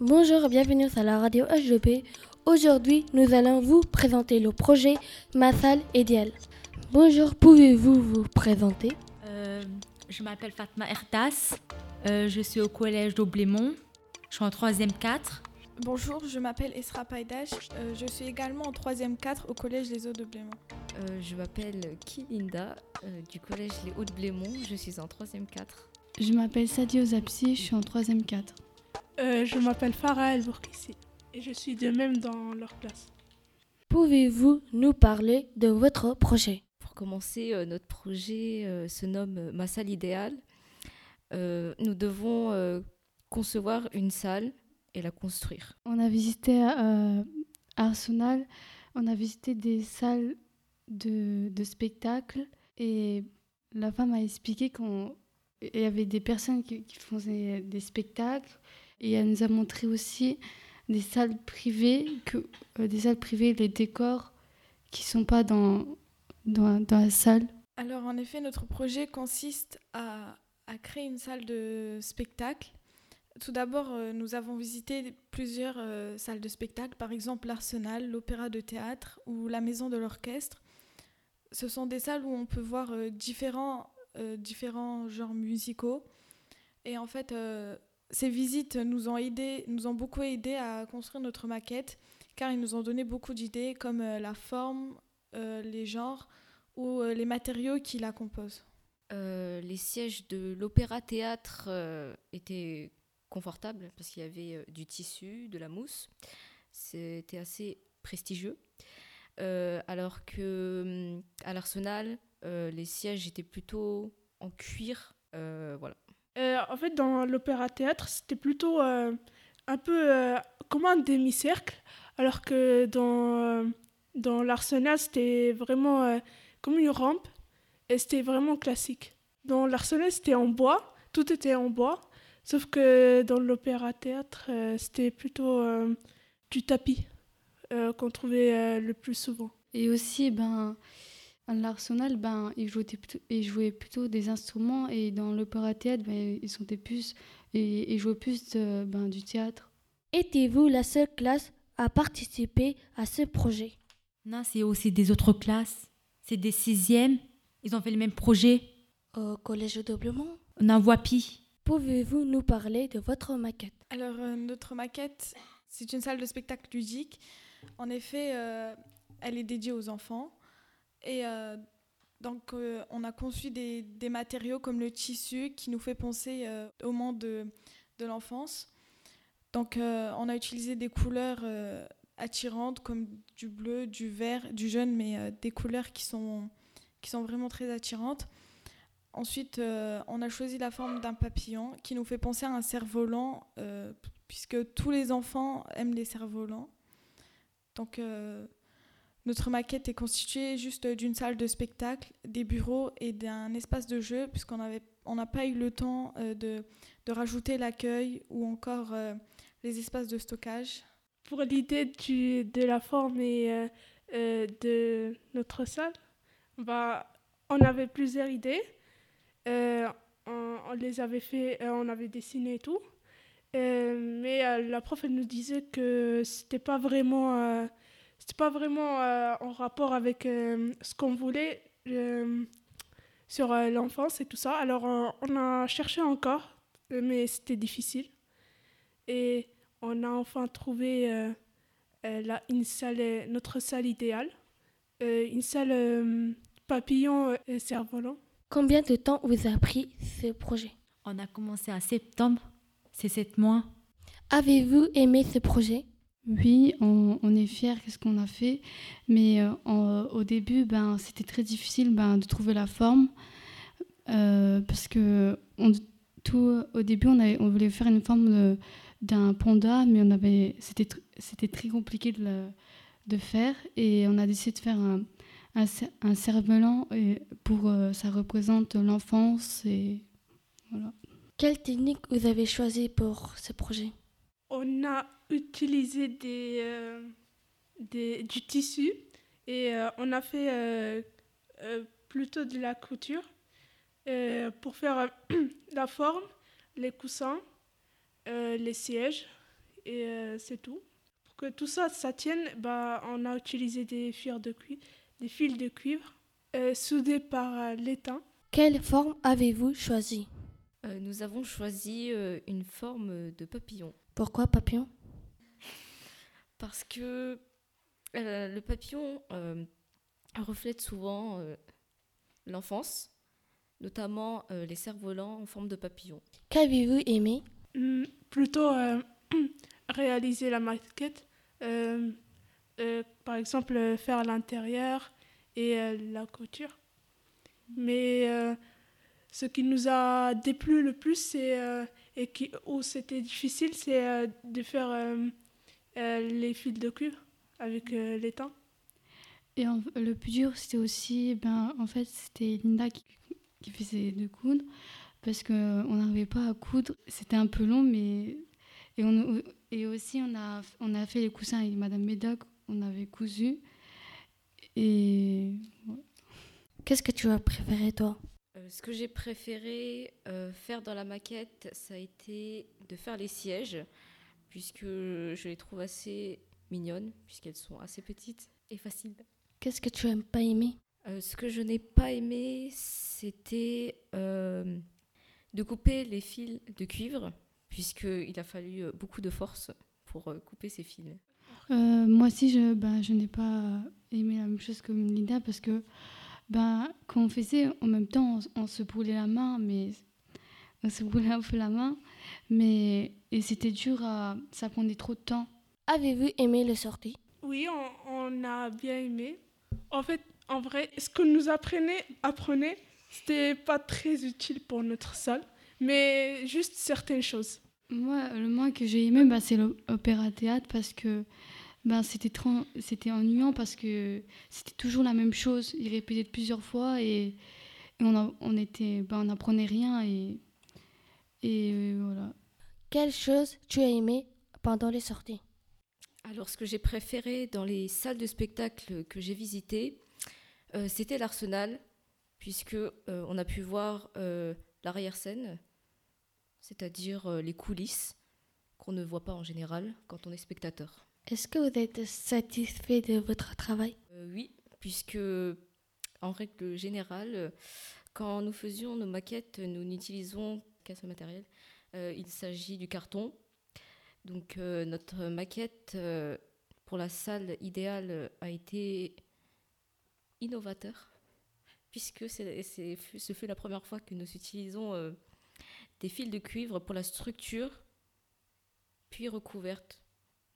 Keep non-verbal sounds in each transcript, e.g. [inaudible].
Bonjour, bienvenue à la radio HDP. Aujourd'hui, nous allons vous présenter le projet Ma salle idéale. Bonjour, pouvez-vous vous présenter? Euh, je m'appelle Fatma Ertas. Euh, je suis au collège d'Aublémont. Je suis en 3e 4. Bonjour, je m'appelle Esra Paidash. Euh, je suis également en 3e 4 au collège Les Eaux de Blémont. Euh, je m'appelle Kilinda euh, du collège Les Hauts de Blémont. Je suis en 3e 4. Je m'appelle Sadio Zapsi, je suis en 3e 4. Euh, je m'appelle Farah El Bourkissi et je suis de même dans leur classe. Pouvez-vous nous parler de votre projet? Pour commencer, euh, notre projet euh, se nomme Ma salle idéale. Euh, nous devons euh, concevoir une salle et la construire. On a visité euh, Arsenal, on a visité des salles de, de spectacle et la femme a expliqué qu'il y avait des personnes qui, qui faisaient des spectacles et elle nous a montré aussi des salles privées, que, euh, des salles privées, les décors qui sont pas dans, dans, dans la salle. Alors en effet, notre projet consiste à, à créer une salle de spectacle. Tout d'abord, euh, nous avons visité plusieurs euh, salles de spectacle, par exemple l'Arsenal, l'Opéra de théâtre ou la Maison de l'Orchestre. Ce sont des salles où on peut voir euh, différents, différents genres musicaux. Et en fait, ces visites nous ont, aidé, nous ont beaucoup aidé à construire notre maquette, car ils nous ont donné beaucoup d'idées comme la forme, les genres ou les matériaux qui la composent. Les sièges de l'opéra-théâtre euh, étaient confortables parce qu'il y avait euh, du tissu, de la mousse. C'était assez prestigieux. Euh, alors que hum, à l'Arsenal, euh, les sièges étaient plutôt en cuir. Voilà. En fait, dans l'opéra-théâtre, c'était plutôt un peu comme un demi-cercle, alors que dans, dans l'Arsenal, c'était vraiment comme une rampe et c'était vraiment classique. Dans l'Arsenal, c'était en bois, tout était en bois, sauf que dans l'opéra-théâtre, euh, c'était plutôt euh, du tapis euh, qu'on trouvait euh, le plus souvent. Et aussi, ben, à l'Arsenal, ben, ils, jouaient plutôt, ils jouaient plutôt des instruments et dans l'opéra-théâtre, ben, ils, sont des et, ils jouaient plus de- ben, du théâtre. Étiez-vous la seule classe à participer à ce projet? Non, c'est aussi des autres classes. C'est des 6e. Ils ont fait le même projet. Au collège de Blémont On en voit pis. Pouvez-vous nous parler de votre maquette? Alors, euh, notre maquette, c'est une salle de spectacle ludique. En effet, euh, elle est dédiée aux enfants. Et euh, donc, on a conçu des, matériaux comme le tissu qui nous fait penser au monde de, de l'enfance. Donc, on a utilisé des couleurs attirantes comme du bleu, du vert, du jaune, mais des couleurs qui sont, qui sont vraiment très attirantes. Ensuite, euh, on a choisi la forme d'un papillon qui nous fait penser à un cerf-volant, euh, puisque tous les enfants aiment les cerfs-volants. Donc, euh, notre maquette est constituée juste d'une salle de spectacle, des bureaux et d'un espace de jeu, puisqu'on avait- on n'a pas eu le temps de, de rajouter l'accueil ou encore les espaces de stockage. Pour l'idée de la forme de notre salle, bah, on avait plusieurs idées. Euh, on, les avait fait, euh, on avait dessiné et tout. Euh, mais la prof elle nous disait que c'était pas vraiment, c'était pas vraiment en rapport avec ce qu'on voulait sur l'enfance et tout ça. Alors on a cherché encore, mais c'était difficile. Et on a enfin trouvé euh, une salle, notre salle idéale, une salle papillon et cerf-volant. Combien de temps vous a pris ce projet On a commencé en septembre. C'est sept mois. Avez-vous aimé ce projet Oui, on, on est fiers de ce qu'on a fait, mais euh, en- au début, ben, c'était très difficile ben, de trouver la forme, euh, parce que on- tout, au début, on, avait- on voulait faire une forme d'un panda, mais on avait, c'était, c'était très compliqué de, le- de faire, et on a décidé de faire un, un, un cerf-volant et pour euh, ça représente l'enfance et voilà. Quelle technique vous avez choisi pour ce projet? On a utilisé des, euh, des- du tissu Et on a fait plutôt de la couture pour faire [clears throat] la forme, les coussins, les sièges, et c'est tout. Pour que tout ça, ça tienne, bah, on a utilisé des fils de cuivre, des fils de cuivre soudés par l'étain. Quelle forme avez-vous choisi? Nous avons choisi une forme de papillon. Pourquoi papillon? Parce que le papillon reflète souvent l'enfance, notamment les cerfs-volants en forme de papillon. Qu'avez-vous aimé? Hmm, Plutôt [clears throat] réaliser la maquette, par exemple faire l'intérieur et la couture. Mais ce qui nous a déplu le plus, c'est et qui, où c'était difficile, c'est de faire les fils de cuivre avec les temps. Et le plus dur, c'était aussi, ben, en fait, c'était Linda qui, qui faisait de coudre parce qu'on n'arrivait pas à coudre. C'était un peu long, mais. Et, on, et aussi, on a, on a fait les coussins avec Madame Médoc, on avait cousu. Et. Qu'est-ce que tu as préféré, toi? Euh, Ce que j'ai préféré euh, faire dans la maquette, ça a été de faire les sièges, puisque je les trouve assez mignonnes, puisqu'elles sont assez petites et faciles. Qu'est-ce que tu n'as pas aimé euh, Ce que je n'ai pas aimé, c'était de couper les fils de cuivre, puisqu'il a fallu beaucoup de force pour couper ces fils. Moi aussi, je, ben, je n'ai pas aimé la même chose que Linda, parce que ben, quand on faisait, en même temps, on, se brûlait la main, mais on se brûlait un peu la main, mais et c'était dur à, ça prenait trop de temps. Avez-vous aimé le sortie Oui, on, on, a bien aimé. En fait, en vrai, ce que nous apprenait, apprenait, c'était pas très utile pour notre salle, mais juste certaines choses. Moi, le moins que j'ai aimé, bah, c'est l'opéra-théâtre parce que bah, c'était c'était ennuyant parce que c'était toujours la même chose. Il répétait plusieurs fois et, on, on, était, bah, on rien et, et euh, voilà. Quelle chose tu as aimé pendant les sorties? Alors, ce que j'ai préféré dans les salles de spectacle que j'ai visitées, euh, c'était l'Arsenal, puisque euh, on a pu voir euh, l'arrière-scène, c'est-à-dire les coulisses qu'on ne voit pas en général quand on est spectateur. Est-ce que vous êtes satisfait de votre travail? Oui, puisque en règle générale, quand nous faisions nos maquettes, nous n'utilisons qu'un seul matériel. il s'agit du carton donc euh, notre maquette euh, pour la salle idéale a été innovateur, puisque ce fut la première fois que nous utilisons euh, des fils de cuivre pour la structure, puis recouverte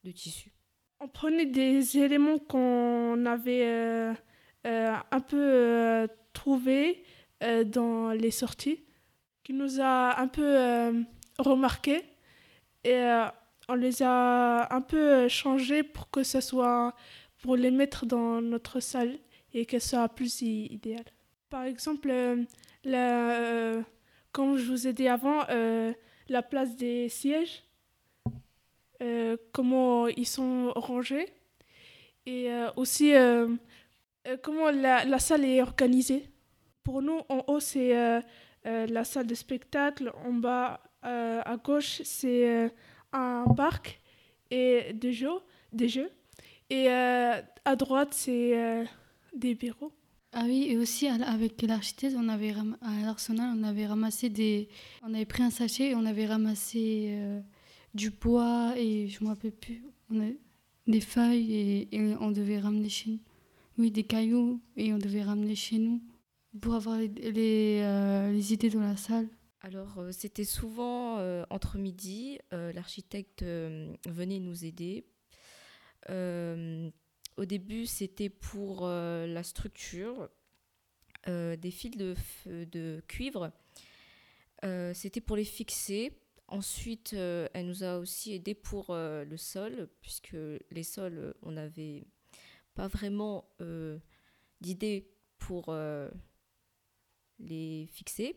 de tissu. On prenait des éléments qu'on avait un peu trouvés dans les sorties, qui nous a un peu remarqué. Et on les a un peu changés pour que ce soit pour les mettre dans notre salle et que ce soit plus idéal. Par exemple, euh, euh, comme je vous ai dit avant, euh, la place des sièges, comment ils sont rangés et aussi comment la, la, salle est organisée. Pour nous, en haut, c'est la salle de spectacle, en bas, à gauche, c'est un parc et de jeux, des jeux. Et euh, à droite, c'est euh, des bureaux. Ah oui, et aussi avec l'architecte, on avait à l'arsenal, on avait ramassé des, on avait pris un sachet et on avait ramassé euh, du bois et je me rappelle plus, des feuilles et, on devait ramener chez nous. Oui, des cailloux et on devait ramener chez nous pour avoir les, les, les idées dans la salle. Alors, euh, c'était souvent euh, entre midi, euh, l'architecte venait nous aider. Au début, c'était pour la structure des fils de, de cuivre. c'était pour les fixer. Ensuite, elle nous a aussi aidé pour le sol, puisque les sols, on n'avait pas vraiment d'idée pour les fixer.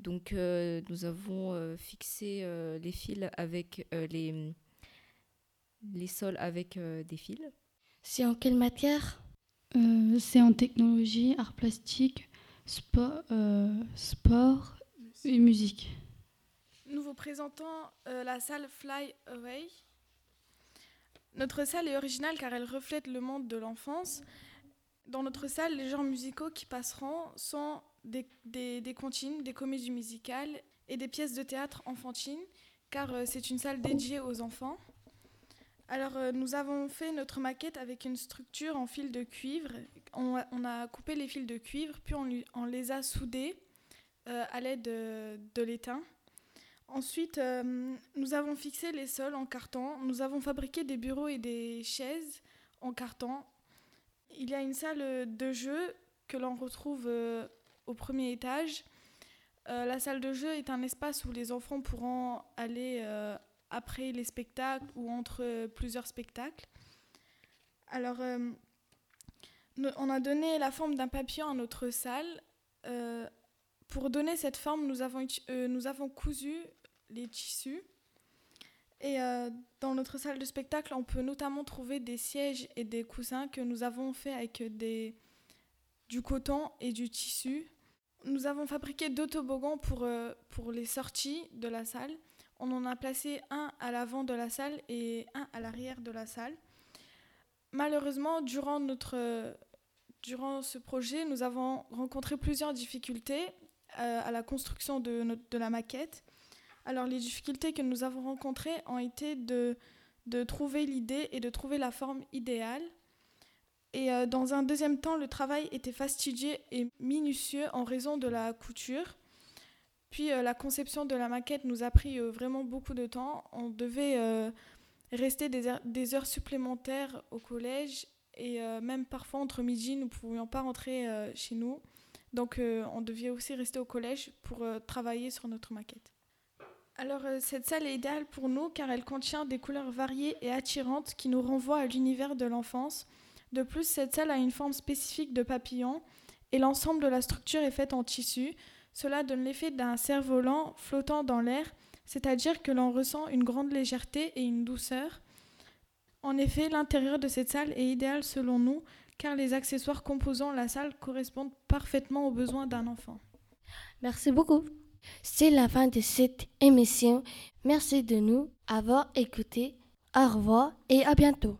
Donc euh, nous avons euh, fixé euh, les fils avec les, les sols avec des fils. C'est en quelle matière? Euh, c'est en technologie, art plastique, sport, euh, sport et musique. Nous vous présentons euh, la salle Fly Away. Notre salle est originale car elle reflète le monde de l'enfance. Dans notre salle, les genres musicaux qui passeront sont des, des, des comptines, des comédies musicales et des pièces de théâtre enfantines, car euh, c'est une salle dédiée aux enfants. Alors, euh, nous avons fait notre maquette avec une structure en fil de cuivre. On a, coupé les fils de cuivre, puis on, les a soudés euh, à l'aide de, l'étain. Ensuite, euh, nous avons fixé les sols en carton. Nous avons fabriqué des bureaux et des chaises en carton. Il y a une salle de jeu que l'on retrouve au premier étage. La salle de jeu est un espace où les enfants pourront aller après les spectacles ou entre euh, plusieurs spectacles. Alors, euh, on a donné la forme d'un papillon à notre salle. Euh, pour donner cette forme, nous avons, cousu les tissus. Et dans notre salle de spectacle, on peut notamment trouver des sièges et des coussins que nous avons fait avec du coton et du tissu. Nous avons fabriqué deux toboggans pour les sorties de la salle. On en a placé un à l'avant de la salle et un à l'arrière de la salle. Malheureusement, durant, notre, durant ce projet, nous avons rencontré plusieurs difficultés euh, à la construction de, notre- de la maquette. Alors les difficultés que nous avons rencontrées ont été de, de trouver l'idée et de trouver la forme idéale. Et euh, dans un deuxième temps, le travail était fastidieux et minutieux en raison de la couture. Puis euh, la conception de la maquette nous a pris euh, vraiment beaucoup de temps. On devait euh, rester des heures, des heures supplémentaires au collège et même parfois entre midi, nous ne pouvions pas rentrer chez nous. Donc on devait aussi rester au collège pour travailler sur notre maquette. Alors cette salle est idéale pour nous car elle contient des couleurs variées et attirantes qui nous renvoient à l'univers de l'enfance. De plus, cette salle a une forme spécifique de papillon et l'ensemble de la structure est faite en tissu. Cela donne l'effet d'un cerf-volant flottant dans l'air, c'est-à-dire que l'on ressent une grande légèreté et une douceur. En effet, l'intérieur de cette salle est idéal selon nous car les accessoires composant la salle correspondent parfaitement aux besoins d'un enfant. Merci beaucoup. C'est la fin de cette émission. Merci de nous avoir écoutés. Au revoir et à bientôt.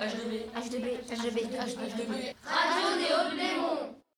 H2B. H2B. H2B. Radio